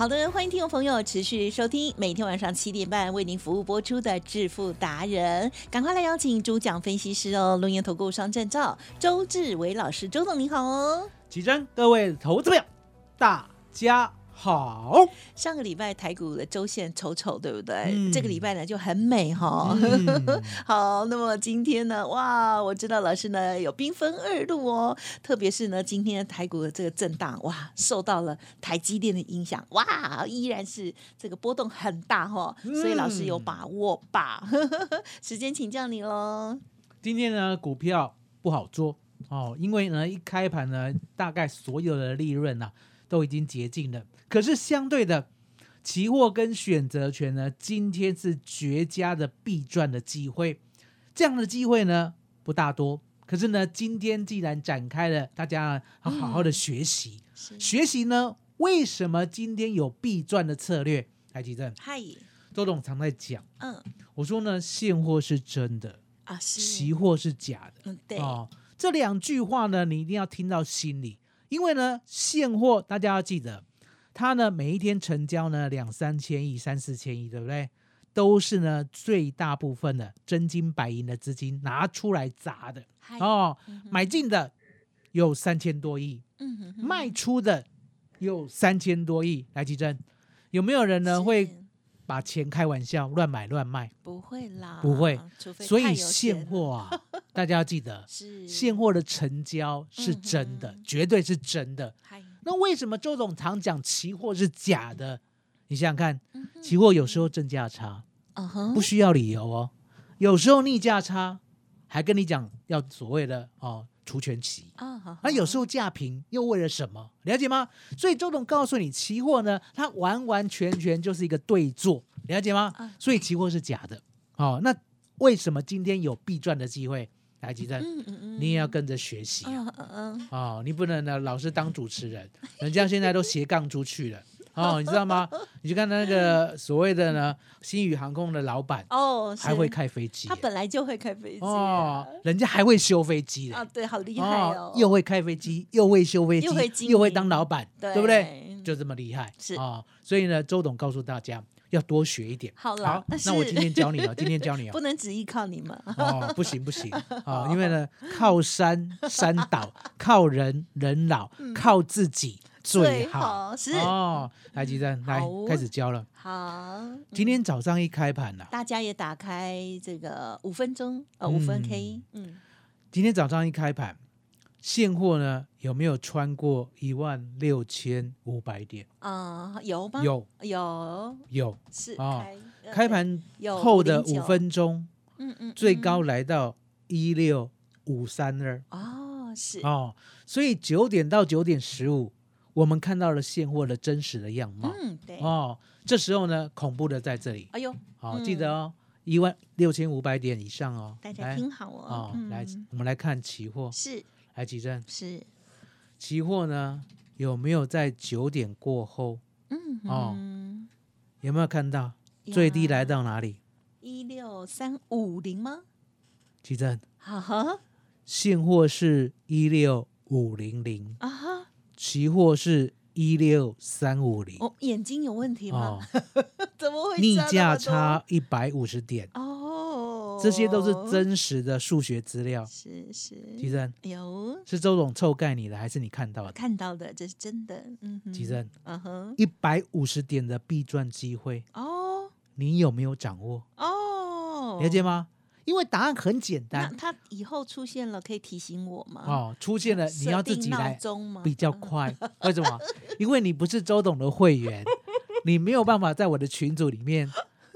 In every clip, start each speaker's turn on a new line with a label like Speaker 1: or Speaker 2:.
Speaker 1: 好的，欢迎听众朋友持续收听每天晚上七点半为您服务播出的《致富达人》，赶快来邀请主讲分析师哦，龙岩投顾商证照周志伟老师，周总您好哦。
Speaker 2: 起真，各位投资朋友，大家好。
Speaker 1: 上个礼拜台股的周线丑丑，对不对？
Speaker 2: 嗯
Speaker 1: 这个礼拜呢就很美哈、
Speaker 2: 嗯
Speaker 1: 好，那么今天呢，哇，我知道老师呢有兵分二路哦，特别是呢今天台股的这个震荡，哇，受到了台积电的影响，哇，依然是这个波动很大哈、所以老师有把握吧？时间请教你喽。
Speaker 2: 今天呢，股票不好做哦，因为呢，一开盘呢，大概所有的利润呢、都已经竭尽了。可是相对的，期货跟选择权呢，今天是绝佳的必赚的机会。这样的机会呢，不大多。可是呢，今天既然展开了，大家要好好的学习。
Speaker 1: 是
Speaker 2: 学习呢，为什么今天有必赚的策略？台积电，
Speaker 1: 嗨，
Speaker 2: 周董常在讲，
Speaker 1: 嗯
Speaker 2: 我说呢，现货是真的，
Speaker 1: 啊是，
Speaker 2: 期货是假的。
Speaker 1: 嗯对，
Speaker 2: 哦，这两句话呢，你一定要听到心里，因为呢，现货大家要记得，它呢每一天成交呢两三千亿、三四千亿，对不对？都是呢最大部分的真金白银的资金拿出来砸的
Speaker 1: 嗨，
Speaker 2: 哦，买进的有三千多亿，
Speaker 1: 嗯哼哼
Speaker 2: 卖出的有三千多亿。来，吉珍，有没有人呢
Speaker 1: 是
Speaker 2: 会把钱开玩笑乱买乱卖？
Speaker 1: 不会啦，
Speaker 2: 不会
Speaker 1: 除非
Speaker 2: 所以现货啊，大家要记得，
Speaker 1: 是
Speaker 2: 现货的成交是真的，绝对是真的。那为什么周总常讲期货是假的？你想想看，
Speaker 1: 嗯
Speaker 2: 期货有时候正价差，
Speaker 1: 嗯
Speaker 2: 不需要理由哦；有时候逆价差，还跟你讲要所谓的哦除权期。
Speaker 1: 啊，好
Speaker 2: 那有时候价平又为了什么？了解吗？所以周总告诉你，期货呢，它完完全全就是一个对坐，了解吗
Speaker 1: 啊？
Speaker 2: 所以期货是假的。哦，那为什么今天有必赚的机会？来，吉珍，
Speaker 1: 嗯嗯嗯，
Speaker 2: 你也要跟着学习啊！
Speaker 1: 嗯嗯嗯，
Speaker 2: 哦，你不能呢老是当主持人，人家现在都斜杠出去了。哦，你知道吗？你去看那个所谓的呢，新宇航空的老板
Speaker 1: 哦，是
Speaker 2: 还会，开飞机
Speaker 1: 他本来就会开飞机
Speaker 2: 哦，人家还会修飞机的
Speaker 1: 啊，对，好厉害哦，
Speaker 2: 又会开飞机，又会修飞机，
Speaker 1: 又会
Speaker 2: 当老板，
Speaker 1: 对
Speaker 2: 对不对？就这么厉害，
Speaker 1: 是
Speaker 2: 哦。所以呢，周董告诉大家要多学一点。
Speaker 1: 好了
Speaker 2: 那我今天教你哦，今天教你哦。
Speaker 1: 不能只依靠你们，
Speaker 2: 哦，不行不行 啊、哦！因为呢，靠山山倒，靠人人老，靠自己最好。
Speaker 1: 是
Speaker 2: 哦，来，吉珍，来开始教了。
Speaker 1: 好，
Speaker 2: 今天早上一开盘呐、
Speaker 1: 大家也打开这个五分钟，呃，五分
Speaker 2: 嗯
Speaker 1: K，嗯，
Speaker 2: 今天早上一开盘，现货呢有没有穿过一万六千五百点？
Speaker 1: 啊，有吗？
Speaker 2: 有
Speaker 1: 有
Speaker 2: 有，
Speaker 1: 是
Speaker 2: 哦
Speaker 1: 开
Speaker 2: 盘
Speaker 1: 有
Speaker 2: 后的
Speaker 1: 509
Speaker 2: 五分钟，
Speaker 1: 嗯嗯，嗯
Speaker 2: 最高来到一六五三二
Speaker 1: 哦，是，
Speaker 2: 哦，所以九点到九点十五，我们看到了现货的真实的样貌
Speaker 1: 嗯，对，
Speaker 2: 哦。这时候呢，恐怖的在这里，
Speaker 1: 哎呦，
Speaker 2: 好、
Speaker 1: 嗯
Speaker 2: 记得哦，一万六千五百点以上哦。
Speaker 1: 大家听好哦
Speaker 2: 哦，，
Speaker 1: 嗯
Speaker 2: 来，我们来看期货，
Speaker 1: 是
Speaker 2: 来吉正，
Speaker 1: 是，
Speaker 2: 期货呢有没有在九点过后？
Speaker 1: 嗯
Speaker 2: 哦。
Speaker 1: 嗯。
Speaker 2: 有没有看到？最低来到哪里？
Speaker 1: 一六三五零吗？
Speaker 2: 吉正，
Speaker 1: 哈哈。
Speaker 2: 现货是一六五零零，
Speaker 1: 啊哈，
Speaker 2: 期货是一六三五零，
Speaker 1: 哦，眼睛有问题吗？
Speaker 2: 哦，
Speaker 1: 怎么会
Speaker 2: 逆价差一百五十点，
Speaker 1: 哦？
Speaker 2: 这些都是，真实的数学资料。
Speaker 1: 是是，
Speaker 2: 吉珍
Speaker 1: 有
Speaker 2: 是周总臭盖你的，还是你看到的？
Speaker 1: 看到的，这是真的，嗯哼，
Speaker 2: 吉正
Speaker 1: 嗯哼，
Speaker 2: 一百五十点的必赚机会，
Speaker 1: 哦
Speaker 2: 你有没有掌握？
Speaker 1: 哦，
Speaker 2: 了解吗？因为答案很简
Speaker 1: 那
Speaker 2: 单
Speaker 1: 它以后出现了，可以提醒我吗？
Speaker 2: 哦，出现了你要自己来？比较快。为什么？因为你不是周董的会员，你没有办法在我的群组里面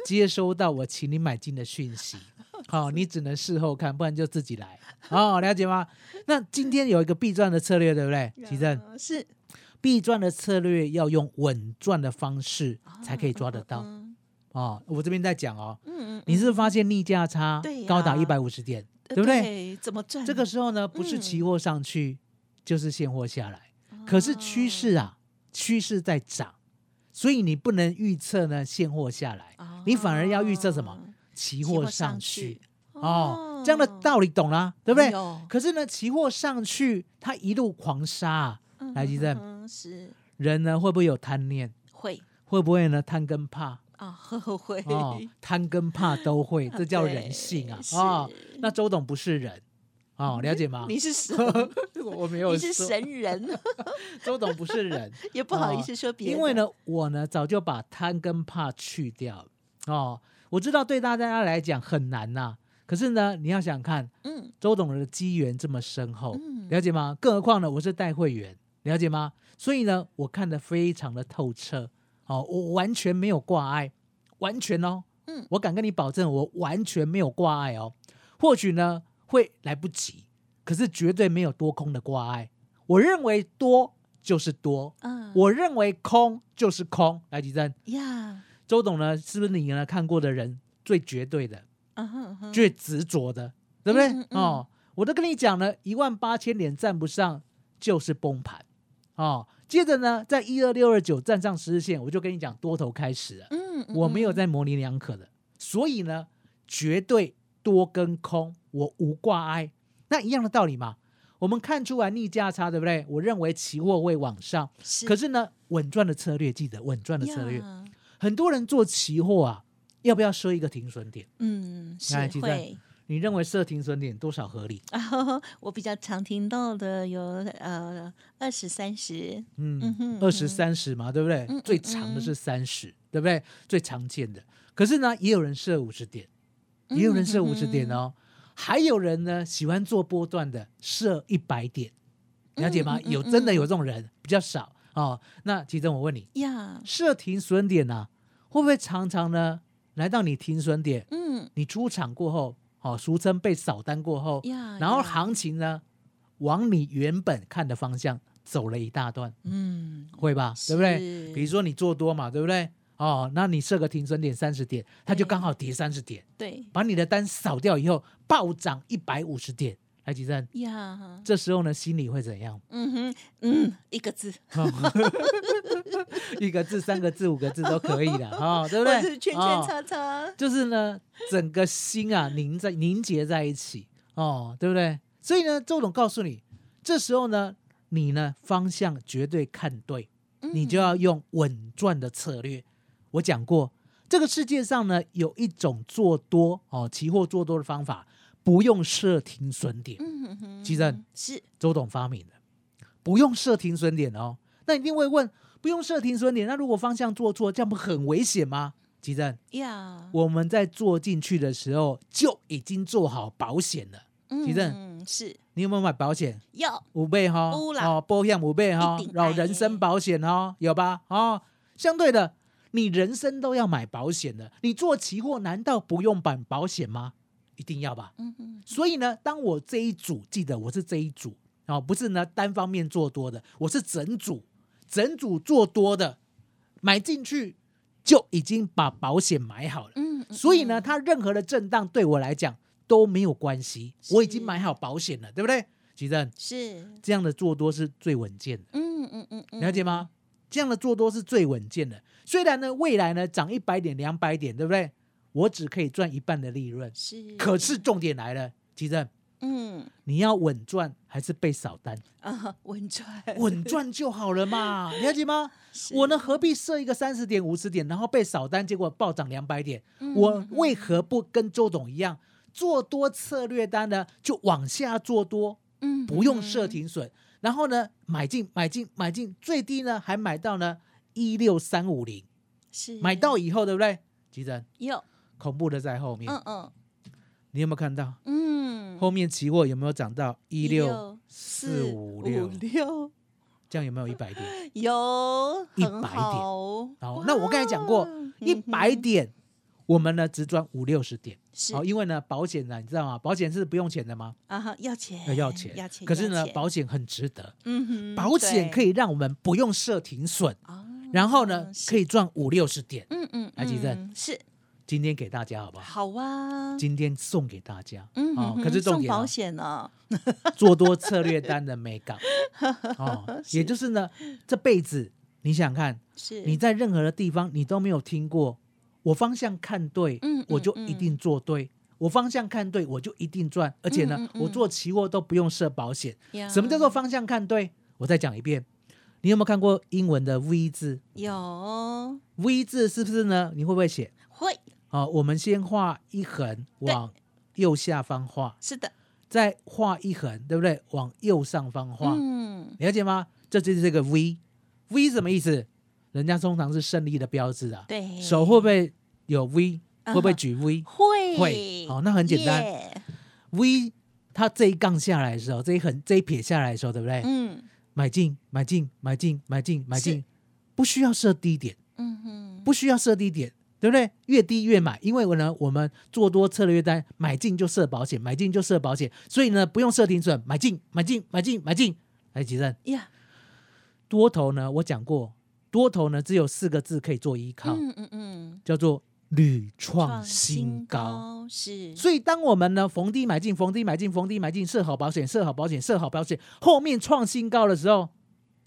Speaker 2: 接收到我请你买进的讯息。好、你只能事后看，不然就自己来。哦，了解吗？那今天有一个必赚的策略，对不对？奇正，
Speaker 1: 呃是
Speaker 2: 必赚的策略要用稳赚的方式才可以抓得到。
Speaker 1: 嗯
Speaker 2: 哦，我这边在讲哦，
Speaker 1: 嗯嗯，
Speaker 2: 你是不是发现逆价差高达一百五十点，
Speaker 1: 呃
Speaker 2: 对不对？
Speaker 1: 怎么赚？
Speaker 2: 这个时候呢，不是
Speaker 1: 嗯
Speaker 2: 期货上去，就是现货下来。可是趋势啊，趋势在涨，所以你不能预测呢现货下来，
Speaker 1: 哦
Speaker 2: 你反而要预测什么？期货
Speaker 1: 上
Speaker 2: 上去
Speaker 1: 去
Speaker 2: 哦，这样的道理懂了，对不对可是呢，期货上去，它一路狂杀啊，来吉正
Speaker 1: 嗯是
Speaker 2: 人呢会不会有贪念？
Speaker 1: 会
Speaker 2: 会不会呢贪跟怕？
Speaker 1: 啊，会
Speaker 2: 哦，贪跟怕都会，这叫人性啊！哦，那周董不是人哦，了解吗？
Speaker 1: 你是神，
Speaker 2: 我没有
Speaker 1: 你是神人，
Speaker 2: 周董不是人，
Speaker 1: 也不好意思说别人，
Speaker 2: 因为呢，我呢早就把贪跟怕去掉了哦。我知道对大家来讲很难呐、可是呢，你要想看
Speaker 1: 嗯
Speaker 2: 周董的机缘这么深厚，
Speaker 1: 嗯
Speaker 2: 了解吗？更何况呢，我是带会员，了解吗？所以呢，我看得非常的透彻哦，我完全没有挂碍，完全哦，
Speaker 1: 嗯
Speaker 2: 我敢跟你保证，我完全没有挂碍哦。或许呢会来不及，可是绝对没有多空的挂碍。我认为多就是多，
Speaker 1: 嗯
Speaker 2: 我认为空就是空。来，吉珍，
Speaker 1: 呀，
Speaker 2: 周董呢，是不是你呢看过的人最绝对的、最执着的，对不对？
Speaker 1: 嗯嗯嗯
Speaker 2: 哦，我都跟你讲了，一万八千点站不上就是崩盘哦。接着呢，在一二六二九站上十日线，我就跟你讲多头开始了。
Speaker 1: 嗯，嗯
Speaker 2: 我没有
Speaker 1: 嗯
Speaker 2: 在模棱两可的，所以呢，绝对多跟空，我无挂碍。那一样的道理嘛，我们看出来逆价差，对不对？我认为期货会往上，
Speaker 1: 是
Speaker 2: 可是呢，稳赚的策略，记得稳赚的策略。
Speaker 1: 呀
Speaker 2: 很多人做期货啊，要不要设一个停损点？
Speaker 1: 嗯是会。
Speaker 2: 你认为设停损点多少合理？
Speaker 1: 啊，我比较常听到的有呃二十三十，嗯
Speaker 2: 二十三十嘛，对不对？
Speaker 1: 嗯
Speaker 2: 最长的是三十，对不对？最常见的。可是呢，也有人设五十点，也有人设五十点哦。还有人呢喜欢做波段的，设一百点，了解吗？有真的有这种人，比较少哦。那其实我问你，
Speaker 1: 呀，
Speaker 2: 设停损点呢、会不会常常呢来到你停损点，
Speaker 1: 嗯
Speaker 2: 你出场过后，哦，俗称被扫单过后，
Speaker 1: 呀，
Speaker 2: 然后行情呢往你原本看的方向走了一大段，
Speaker 1: 嗯，
Speaker 2: 会吧？对不对？比如说你做多嘛，对不对？哦，那你设个停损点三十点，它就刚好跌三十点，
Speaker 1: 对
Speaker 2: 把你的单扫掉以后，暴涨一百五十点。来，吉正，
Speaker 1: 呀，
Speaker 2: 这时候呢，心里会怎样？
Speaker 1: 嗯哼嗯，一个字，
Speaker 2: 一个字、三个字、五个字都可以的，哦，对不对？
Speaker 1: 或是圈圈
Speaker 2: 哦
Speaker 1: 叉叉，
Speaker 2: 就是呢，整个心啊凝在凝结在一起哦，对不对？所以呢，周董告诉你，这时候呢，你呢方向绝对看对，你就要用稳赚的策略。我讲过，这个世界上呢有一种做多哦，期货做多的方法，不用设停损点，
Speaker 1: 嗯哼，
Speaker 2: 基正
Speaker 1: 是
Speaker 2: 周董发明的，不用设停损点哦。那你一定会问，不用设停损点，那如果方向做错，这样不很危险吗？其正，
Speaker 1: 呀，
Speaker 2: 我们在做进去的时候就已经做好保险了。
Speaker 1: 嗯
Speaker 2: 其正
Speaker 1: 嗯是
Speaker 2: 你有没有买保险？
Speaker 1: 有
Speaker 2: 五倍哈，哦，保险五倍哈，然后人身保险哦，有吧？哦，相对的，你人生都要买保险的，你做期货难道不用买保险吗？一定要吧？
Speaker 1: 嗯嗯
Speaker 2: 所以呢，当我这一组记得我是这一组哦，不是呢单方面做多的，我是整组整组做多的，买进去就已经把保险买好了。
Speaker 1: 嗯，
Speaker 2: 所以呢，
Speaker 1: 嗯
Speaker 2: 它任何的震荡对我来讲都没有关系，我已经买好保险了，对不对？吉正，
Speaker 1: 是
Speaker 2: 这样的做多是最稳健的，
Speaker 1: 嗯嗯嗯嗯，
Speaker 2: 了解吗？这样的做多是最稳健的。虽然呢，未来呢涨一百点、两百点，对不对？我只可以赚一半的利润，
Speaker 1: 是，
Speaker 2: 可是重点来了，吉正，
Speaker 1: 嗯
Speaker 2: 你要稳赚还是被扫单？
Speaker 1: 啊稳赚
Speaker 2: 稳赚就好了嘛，了解吗？
Speaker 1: 是
Speaker 2: 我呢何必设一个三十点、五十点，然后被扫单，结果暴涨两百点？
Speaker 1: 嗯
Speaker 2: 我为何不跟周董一样，做多策略单呢？就往下做多，
Speaker 1: 嗯
Speaker 2: 不用设
Speaker 1: 嗯
Speaker 2: 停损，然后呢买进、买进、买进，最低呢还买到呢一六三五零，
Speaker 1: 是
Speaker 2: 买到以后对不对？急诊
Speaker 1: 有
Speaker 2: 恐怖的在后面，
Speaker 1: 嗯嗯。
Speaker 2: 你有没有看到？
Speaker 1: 嗯，
Speaker 2: 后面期货有没有涨到一六
Speaker 1: 六？
Speaker 2: 四五六？
Speaker 1: 六
Speaker 2: 这样有没有一百点？
Speaker 1: 有
Speaker 2: 100
Speaker 1: 很
Speaker 2: 点。
Speaker 1: 好。
Speaker 2: 好，那我刚才讲过，一百点，我们呢只赚五六十点。
Speaker 1: 是。
Speaker 2: 好，因为呢保险呢，你知道吗？保险是不用钱的吗？
Speaker 1: 啊哈，要钱
Speaker 2: 要要钱，
Speaker 1: 要钱，
Speaker 2: 可是呢保险很值得，
Speaker 1: 嗯哼，
Speaker 2: 保险可
Speaker 1: 以
Speaker 2: 以让我们不用设停损，
Speaker 1: 啊，
Speaker 2: 然后呢可以赚五六十点。
Speaker 1: 嗯嗯，
Speaker 2: 来吉正。
Speaker 1: 嗯是
Speaker 2: 今天给大家好不好？
Speaker 1: 好啊，
Speaker 2: 今天送给大家，
Speaker 1: 嗯
Speaker 2: 哦
Speaker 1: 哼，送保
Speaker 2: 可是重点哦
Speaker 1: 险呢，
Speaker 2: 做多策略单的美感 哦，也就是呢，这辈子你想想看，
Speaker 1: 是
Speaker 2: 你在任何的地方你都没有听过，我方向看对，
Speaker 1: 嗯
Speaker 2: 我就
Speaker 1: 嗯
Speaker 2: 一定做对。我方向看对，我就一定赚，而且呢，
Speaker 1: 嗯嗯嗯
Speaker 2: 我做期货都不用设保险。
Speaker 1: 呀
Speaker 2: 什么叫做方向看对？我再讲一遍，你有没有看过英文的 V 字
Speaker 1: 有
Speaker 2: ？V 字是不是呢？你会不会写？
Speaker 1: 会
Speaker 2: 好，我们先画一横往右下方画，
Speaker 1: 是的，
Speaker 2: 再画一横，对不对？往右上方画，
Speaker 1: 嗯，
Speaker 2: 了解吗？这就是这个 V。V 什么意思？人家通常是胜利的标志啊。
Speaker 1: 对，
Speaker 2: 手会不会有 V？
Speaker 1: 啊
Speaker 2: 会不会举 V？
Speaker 1: 会。
Speaker 2: 会。好那很简单。V 它这一杠下来的时候，这一横这一撇下来的时候，对不对？
Speaker 1: 嗯。
Speaker 2: 买进，买进，买进，买进，买
Speaker 1: 是。
Speaker 2: 进，不需要设低点，
Speaker 1: 嗯哼，
Speaker 2: 不需要设低点，对不对？越低越买，因为我呢，我们做多策略单，买进就设保险，买进就设保险，所以呢，不用设停损，买进，买进，买进，买进。来，吉正，
Speaker 1: 呀，
Speaker 2: 多头呢，我讲过，多头呢只有四个字可以做依靠，
Speaker 1: 嗯嗯嗯，
Speaker 2: 叫做屡创新高。
Speaker 1: 是，
Speaker 2: 所以，当我们呢逢低买进、逢低买进、逢低买进，设好保险、设好保险、设好保险，后面创新高的时候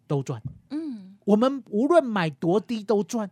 Speaker 2: 都赚。
Speaker 1: 嗯
Speaker 2: 我们无论买多低都赚，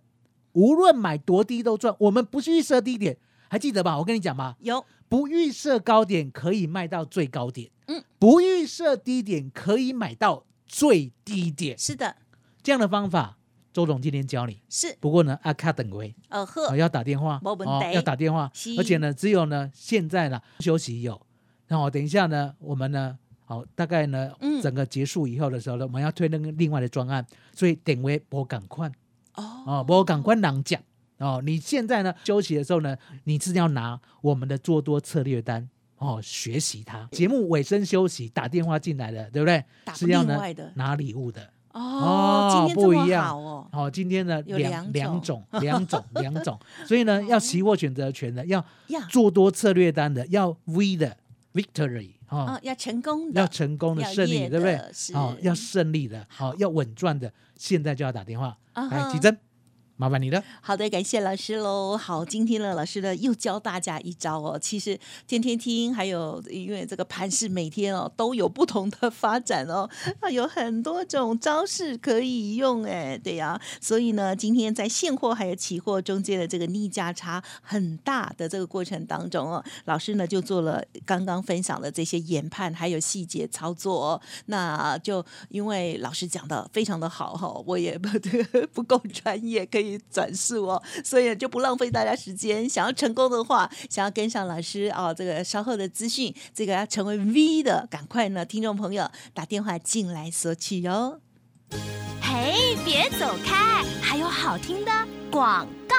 Speaker 2: 无论买多低都赚。我们不是预设低点，还记得吧？我跟你讲吧，
Speaker 1: 有
Speaker 2: 不预设高点可以卖到最高点，
Speaker 1: 嗯，
Speaker 2: 不预设低点可以买到最低点。
Speaker 1: 是的，
Speaker 2: 这样的方法，周总今天教你。
Speaker 1: 是
Speaker 2: 不过呢，阿卡等位。
Speaker 1: 呃呵
Speaker 2: 哦，要打电话，哦，要打电话，而且呢，只有呢，现在呢休息有，然后等一下呢，我们呢，好，大概呢，
Speaker 1: 嗯
Speaker 2: 整个结束以后的时候呢，我们要推那个另外的专案，所以点为我赶快
Speaker 1: 哦。
Speaker 2: 哦，我赶快囊讲哦，你现在呢休息的时候呢，你是要拿我们的做多策略单。哦，学习它。节目尾声休息，打电话进来的，对不对？
Speaker 1: 打？
Speaker 2: 是要呢拿礼物的。
Speaker 1: 哦，今天这么
Speaker 2: 不一样。
Speaker 1: 好哦，
Speaker 2: 哦，今天呢两
Speaker 1: 两
Speaker 2: 种。两种 两种，所以呢要期货选择权的，要。做多策略单的，要 V 的 victory 哦
Speaker 1: 啊，，要成功的，
Speaker 2: 要成功的胜利，对不对？哦，要胜利的，好，要稳赚的，现在就要打电话来，
Speaker 1: 啊哈。
Speaker 2: 吉珍，麻烦你了。
Speaker 1: 好的，感谢老师喽。好，今天呢，老师呢又教大家一招哦。其实天天听，还有因为这个盘是每天哦都有不同的发展哦，那，有很多种招式可以用哎，对呀、所以呢，今天在现货还有期货中间的这个逆价差很大的这个过程当中哦，老师呢就做了刚刚分享的这些研判还有细节操作哦。那就因为老师讲的非常的好哈，我也不不够专业可以转述哦，所以就不浪费大家时间。想要成功的话，想要跟上老师哦，这个稍后的资讯，这个要成为 V 的，赶快呢，听众朋友打电话进来索取哦。
Speaker 3: 嘿，别走开，还有好听的广告。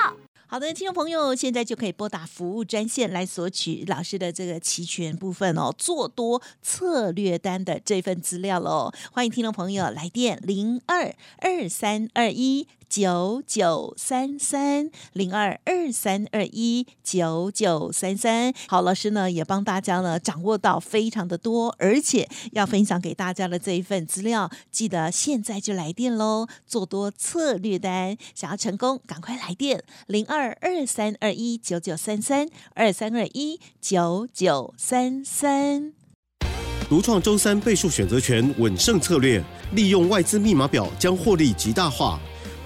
Speaker 1: 好的，听众朋友，现在就可以拨打服务专线来索取老师的这个期权部分哦，做多策略单的这份资料喽。欢迎听众朋友来电零二二三二一九九三三零二二三二一九九三三。好，老师呢也帮大家呢掌握到非常的多，而且要分享给大家的这一份资料，记得现在就来电喽！做多策略单，想要成功，赶快来电零二二三二一九九三三二三二一九九三三。
Speaker 4: 独创周三倍数选择权稳胜策略，利用外资密码表将获利极大化。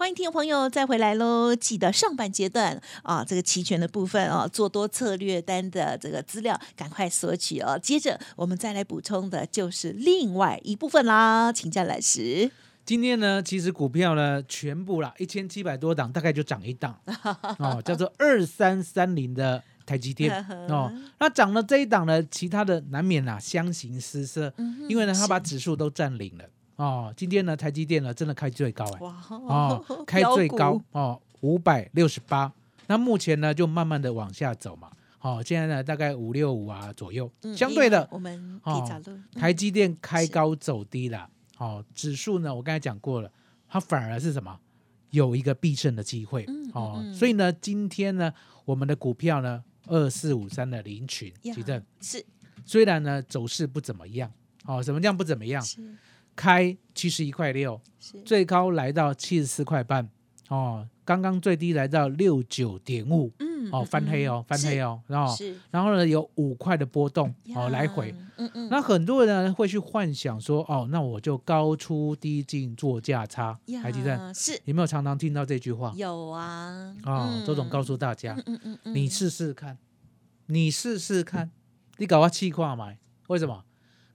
Speaker 1: 欢迎听众朋友再回来喽！记得上半阶段啊，这个期权的部分啊，做多策略单的这个资料，赶快索取哦。接着我们再来补充的就是另外一部分啦，请教老师。
Speaker 2: 今天呢，其实股票呢全部啦，一千七百多档，大概就涨一档 哦，叫做二三三零的台积电哦。那涨了这一档呢，其他的难免啊相形失色，因为呢它把指数都占领了哦。今天呢台积电呢真的开最高哎，
Speaker 1: 哇
Speaker 2: 哦 开最高哦五百六十八，那目前呢就慢慢的往下走嘛。好，现在呢大概五六五啊左右，相对的
Speaker 1: 我们
Speaker 2: 台积电开高走低了。哦，指数呢，我刚才讲过了，它反而是什么？有一个必胜的机会。
Speaker 1: 嗯
Speaker 2: 哦，
Speaker 1: 嗯
Speaker 2: 所以呢，今天呢，我们的股票呢，二四五三的林群，
Speaker 1: 是
Speaker 2: 虽然呢走势不怎么样，哦，什么叫不怎么样？
Speaker 1: 是
Speaker 2: 开七十一块六，最高来到七十四块半，哦，刚刚最低来到六九点五，
Speaker 1: 嗯
Speaker 2: 哦，翻黑哦，翻黑哦，然后
Speaker 1: 是。
Speaker 2: 然后呢有五块的波动，哦，
Speaker 1: 呀
Speaker 2: 来回。
Speaker 1: 嗯嗯。
Speaker 2: 那很多人呢会去幻想说，哦，那我就高出低进做价差。
Speaker 1: 呀
Speaker 2: 台积电，
Speaker 1: 是。
Speaker 2: 有没有常常听到这句话？
Speaker 1: 有啊。
Speaker 2: 哦，周总告
Speaker 1: 诉
Speaker 2: 诉大家，
Speaker 1: 嗯嗯嗯
Speaker 2: 你试试看，你试试看，你搞个气化买，为什么？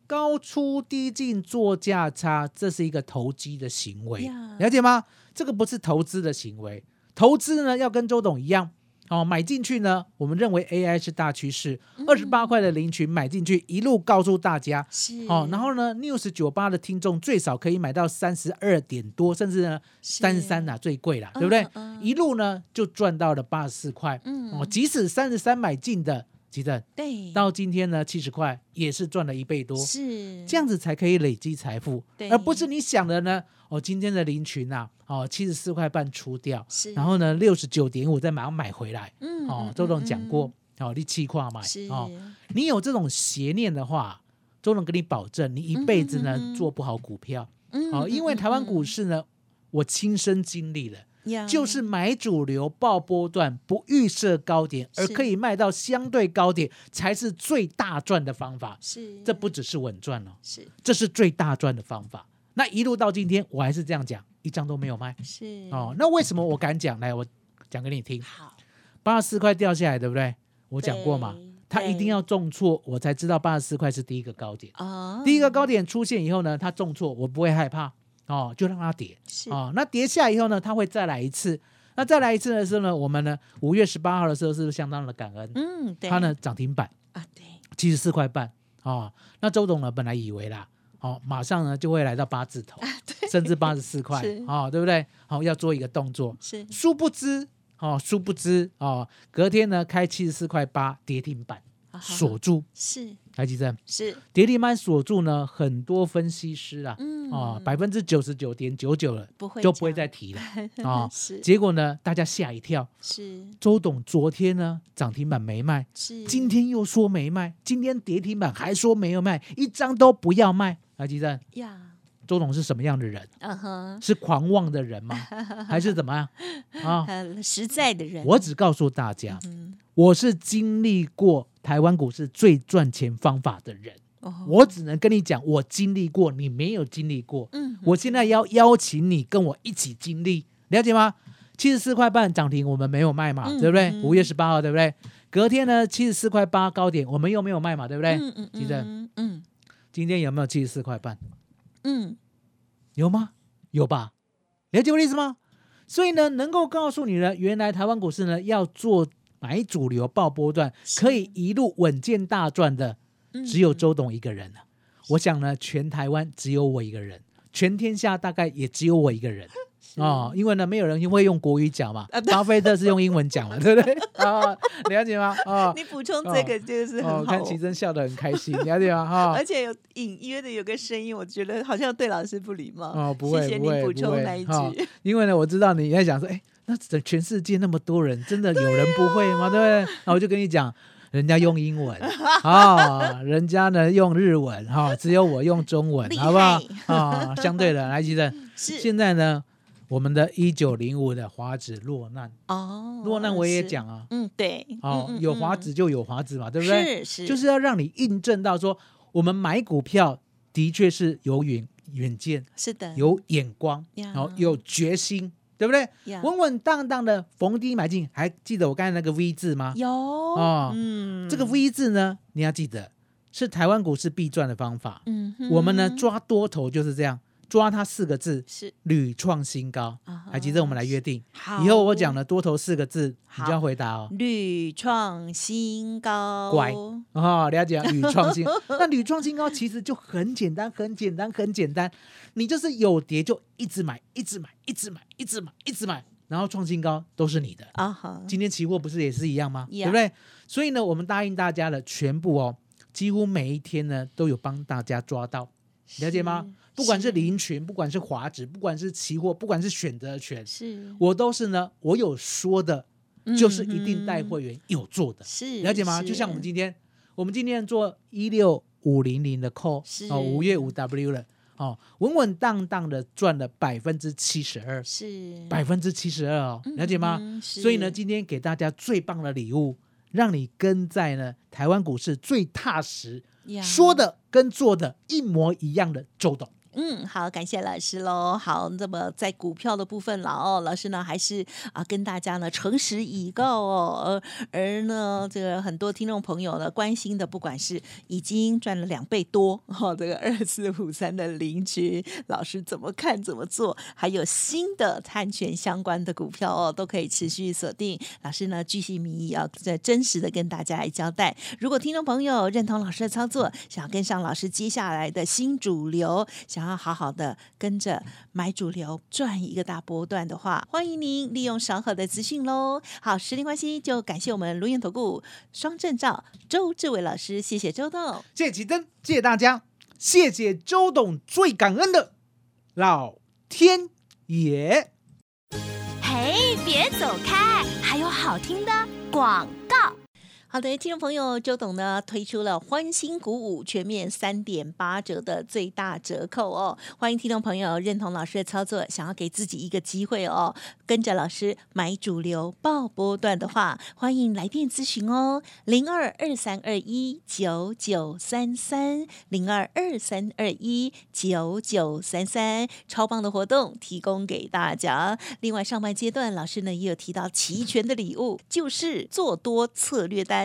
Speaker 2: 高出低进做价差，这是一个投机的行为。
Speaker 1: 呀，
Speaker 2: 了解吗？这个不是投资的行为，投资呢要跟周董一样。哦，买进去呢，我们认为 AI 是大趋势，二十八块的零群买进去，一路告诉大家，
Speaker 1: 是。
Speaker 2: 哦，然后呢，News 九八的听众最少可以买到三十二点多，甚至呢三十三呐最贵啦，对不对？
Speaker 1: 嗯嗯。
Speaker 2: 一路呢就赚到了八十四块，
Speaker 1: 嗯。
Speaker 2: 哦，即使三十三买进的，记得
Speaker 1: 对。
Speaker 2: 到今天呢七十块也是赚了一倍多，
Speaker 1: 是。
Speaker 2: 这样子才可以累积财富。
Speaker 1: 对，
Speaker 2: 而不是你想的呢，哦，今天的林群呐、哦七十四块半出掉，
Speaker 1: 是。
Speaker 2: 然后呢六十九点五再马上买回来，
Speaker 1: 嗯嗯，
Speaker 2: 哦周董
Speaker 1: 嗯
Speaker 2: 讲过，哦你七块买，
Speaker 1: 是。
Speaker 2: 哦。你有这种邪念的话，周董跟你保证，你一辈子呢、做不好股票。
Speaker 1: 嗯
Speaker 2: 哦，因为台湾股
Speaker 1: 市
Speaker 2: 市呢，我亲身经历了，就是买主流爆波段，不预设高点，而可以卖到相对高点，才是最大赚的方法。
Speaker 1: 是
Speaker 2: 这不只是稳赚哦，
Speaker 1: 是
Speaker 2: 这是最大赚的方法。那一路到今天，我还是这样讲，一张都没有卖
Speaker 1: 是
Speaker 2: 哦。那为什么我敢讲？来，我讲给你听。
Speaker 1: 好
Speaker 2: 八十四块掉下来，对不对？我讲过嘛
Speaker 1: 对，
Speaker 2: 它一定要重挫，我才知道八十四块是第一个高点。
Speaker 1: 啊
Speaker 2: 第一个高点出现以后呢，它重挫，我不会害怕哦，就让它跌
Speaker 1: 是
Speaker 2: 哦。那跌下以后呢，它会再来一次。那再来一次的时候呢，我们呢五月十八号的时候是不是相当的感恩？
Speaker 1: 嗯对
Speaker 2: 它呢涨停板
Speaker 1: 啊对
Speaker 2: 七十四块半哦。那周董呢本来以为啦，哦马上呢就会来到八字头，甚至八十四块
Speaker 1: 是
Speaker 2: 哦，对不对？好、要做一个动作，
Speaker 1: 是
Speaker 2: 殊不知哦，殊不知哦，隔天呢开七十四块八跌停板锁住，
Speaker 1: 是
Speaker 2: 台积电
Speaker 1: 是。
Speaker 2: 跌停板锁住呢，很多分析师啊，
Speaker 1: 嗯。
Speaker 2: 啊，百分之九十九点九九了，
Speaker 1: 不会
Speaker 2: 就不会再提了啊。
Speaker 1: 是。
Speaker 2: 结果呢，大家吓一跳，
Speaker 1: 是。
Speaker 2: 周董昨天呢涨停板没卖，
Speaker 1: 是。
Speaker 2: 今天又说没卖，今天跌停板还说没有卖，一张都不要卖。台积电，
Speaker 1: 呀。
Speaker 2: 周董是什么样的人？
Speaker 1: 嗯哼。
Speaker 2: 是狂妄的人吗？还是怎么样？啊？
Speaker 1: 实在的人。
Speaker 2: 我只告诉大家，
Speaker 1: 嗯
Speaker 2: 我是经历过台湾股市最赚钱方法的人，
Speaker 1: 哦
Speaker 2: 我只能跟你讲，我经历过，你没有经历过。
Speaker 1: 嗯
Speaker 2: 我现在要邀请你跟我一起经历，了解吗？七十四块半涨停，我们没有卖嘛，
Speaker 1: 嗯
Speaker 2: 对不对？
Speaker 1: 嗯
Speaker 2: 五月十八号，对不对？隔天呢，七十四块八高点，我们又没有卖嘛，对不对？
Speaker 1: 嗯嗯
Speaker 2: 记得
Speaker 1: 嗯嗯
Speaker 2: 今天有没有七十四块半？
Speaker 1: 嗯
Speaker 2: 有吗？有吧？了解我的意思吗？所以呢，能够告诉你呢，原来台湾股市呢要做买主流爆波段，可以一路稳健大赚的，
Speaker 1: 嗯
Speaker 2: 只有周董一个人了。我想呢，全台湾只有我一个人，全天下大概也只有我一个人。哦，因为呢，没有人会用国语讲嘛，
Speaker 1: 啊
Speaker 2: 巴菲特是用英文讲嘛，对不对？啊，了解吗？啊，
Speaker 1: 你补充这个就是
Speaker 2: 哦，
Speaker 1: 很好
Speaker 2: 看奇珍笑得很开心，了解吗？哈
Speaker 1: 而，且有隐约的有个声音，我觉得好像对老师不礼貌。
Speaker 2: 哦，不会，
Speaker 1: 谢谢你补充那一
Speaker 2: 哈
Speaker 1: 句。
Speaker 2: 因为呢，我知道你在想说，哎，那整全世界那么多人，真的有人不会吗？对不对？那我就跟你讲，人家用英文 啊，人家呢用日文哈，只有我用中文，好不好
Speaker 1: 害？
Speaker 2: 啊，相对的，来，记得
Speaker 1: 是
Speaker 2: 现在呢，我们的一九零五的华子落难，
Speaker 1: 哦，
Speaker 2: 落难我也
Speaker 1: 是，
Speaker 2: 讲啊，
Speaker 1: 嗯，对，
Speaker 2: 哦，
Speaker 1: 嗯嗯
Speaker 2: 有华
Speaker 1: 嗯
Speaker 2: 子就有华子嘛，对不对？
Speaker 1: 是是，
Speaker 2: 就是要让你印证到说，我们买股票的确是有远远见。
Speaker 1: 是的，
Speaker 2: 有眼光，然后有决心，对不对？
Speaker 1: 呀
Speaker 2: 稳稳当当的逢低买进，还记得我刚才那个 V 字吗？
Speaker 1: 有
Speaker 2: 哦
Speaker 1: 嗯，
Speaker 2: 这个 V 字呢，你要记得是台湾股市必赚的方法。
Speaker 1: 嗯，
Speaker 2: 我们呢抓多头就是这样，抓它四个字，
Speaker 1: 是。
Speaker 2: 屡创新高。还记得我们来约定，以后我讲了多头四个字，你就要回答哦。
Speaker 1: 屡创新高，
Speaker 2: 乖。哦，了解啊，屡创新。那屡创新高其实就很简单，很简单，很简单。你就是有跌就一直买，一直买，一直买，一直买，一直买，然后创新高都是你的。
Speaker 1: 啊好，
Speaker 2: 今天期货不是也是一样吗？对不对？所以呢，我们答应大家的全部哦，几乎每一天呢都有帮大家抓到，了解吗？不管是林群，不管是华指，不管是期货，不管是选择权，
Speaker 1: 是
Speaker 2: 我都是呢，我有说的，就是一定带
Speaker 1: 嗯
Speaker 2: 会员有做的，
Speaker 1: 是
Speaker 2: 了解吗？就像我们今天，我们今天做一六五零零的 call
Speaker 1: 是
Speaker 2: 哦，五月五 W 了哦，稳稳当当的赚了百分之七十二，
Speaker 1: 是
Speaker 2: 百分之七十二哦，了解吗？所以呢，今天给大家最棒的礼物，让你跟在呢台湾股市最踏实，
Speaker 1: 呀
Speaker 2: 说的跟做的一模一样的周董。
Speaker 1: 嗯，好，感谢老师喽。好，那么在股票的部分了哦，老师呢还是啊跟大家呢诚实以告哦。而呢，这个很多听众朋友呢关心的，不管是已经赚了两倍多哦，这个二四五三的邻居老师怎么看怎么做，还有新的碳权相关的股票哦，都可以持续锁定。老师呢巨细靡遗要在真实的跟大家来交代。如果听众朋友认同老师的操作，想要跟上老师接下来的新主流，想要好好的跟着买主流赚一个大波段的话，欢迎您利用稍后的资讯喽。好，时间关系，就感谢我们卢源投顾双证照周志伟老师，谢谢周董。
Speaker 2: 谢谢奇珍，谢谢大家，谢谢周董，最感恩的老天爷。
Speaker 3: 嘿，别走开，还有好听的广告。
Speaker 1: 好的，听众朋友，周董呢推出了欢欣鼓舞全面三点八折的最大折扣哦，欢迎听众朋友认同老师的操作，想要给自己一个机会哦，跟着老师买主流爆波段的话，欢迎来电咨询哦，零二二三二一九九三三零二二三二一九九三三，超棒的活动提供给大家。另外，上半阶段老师呢也有提到齐全的礼物，就是做多策略单。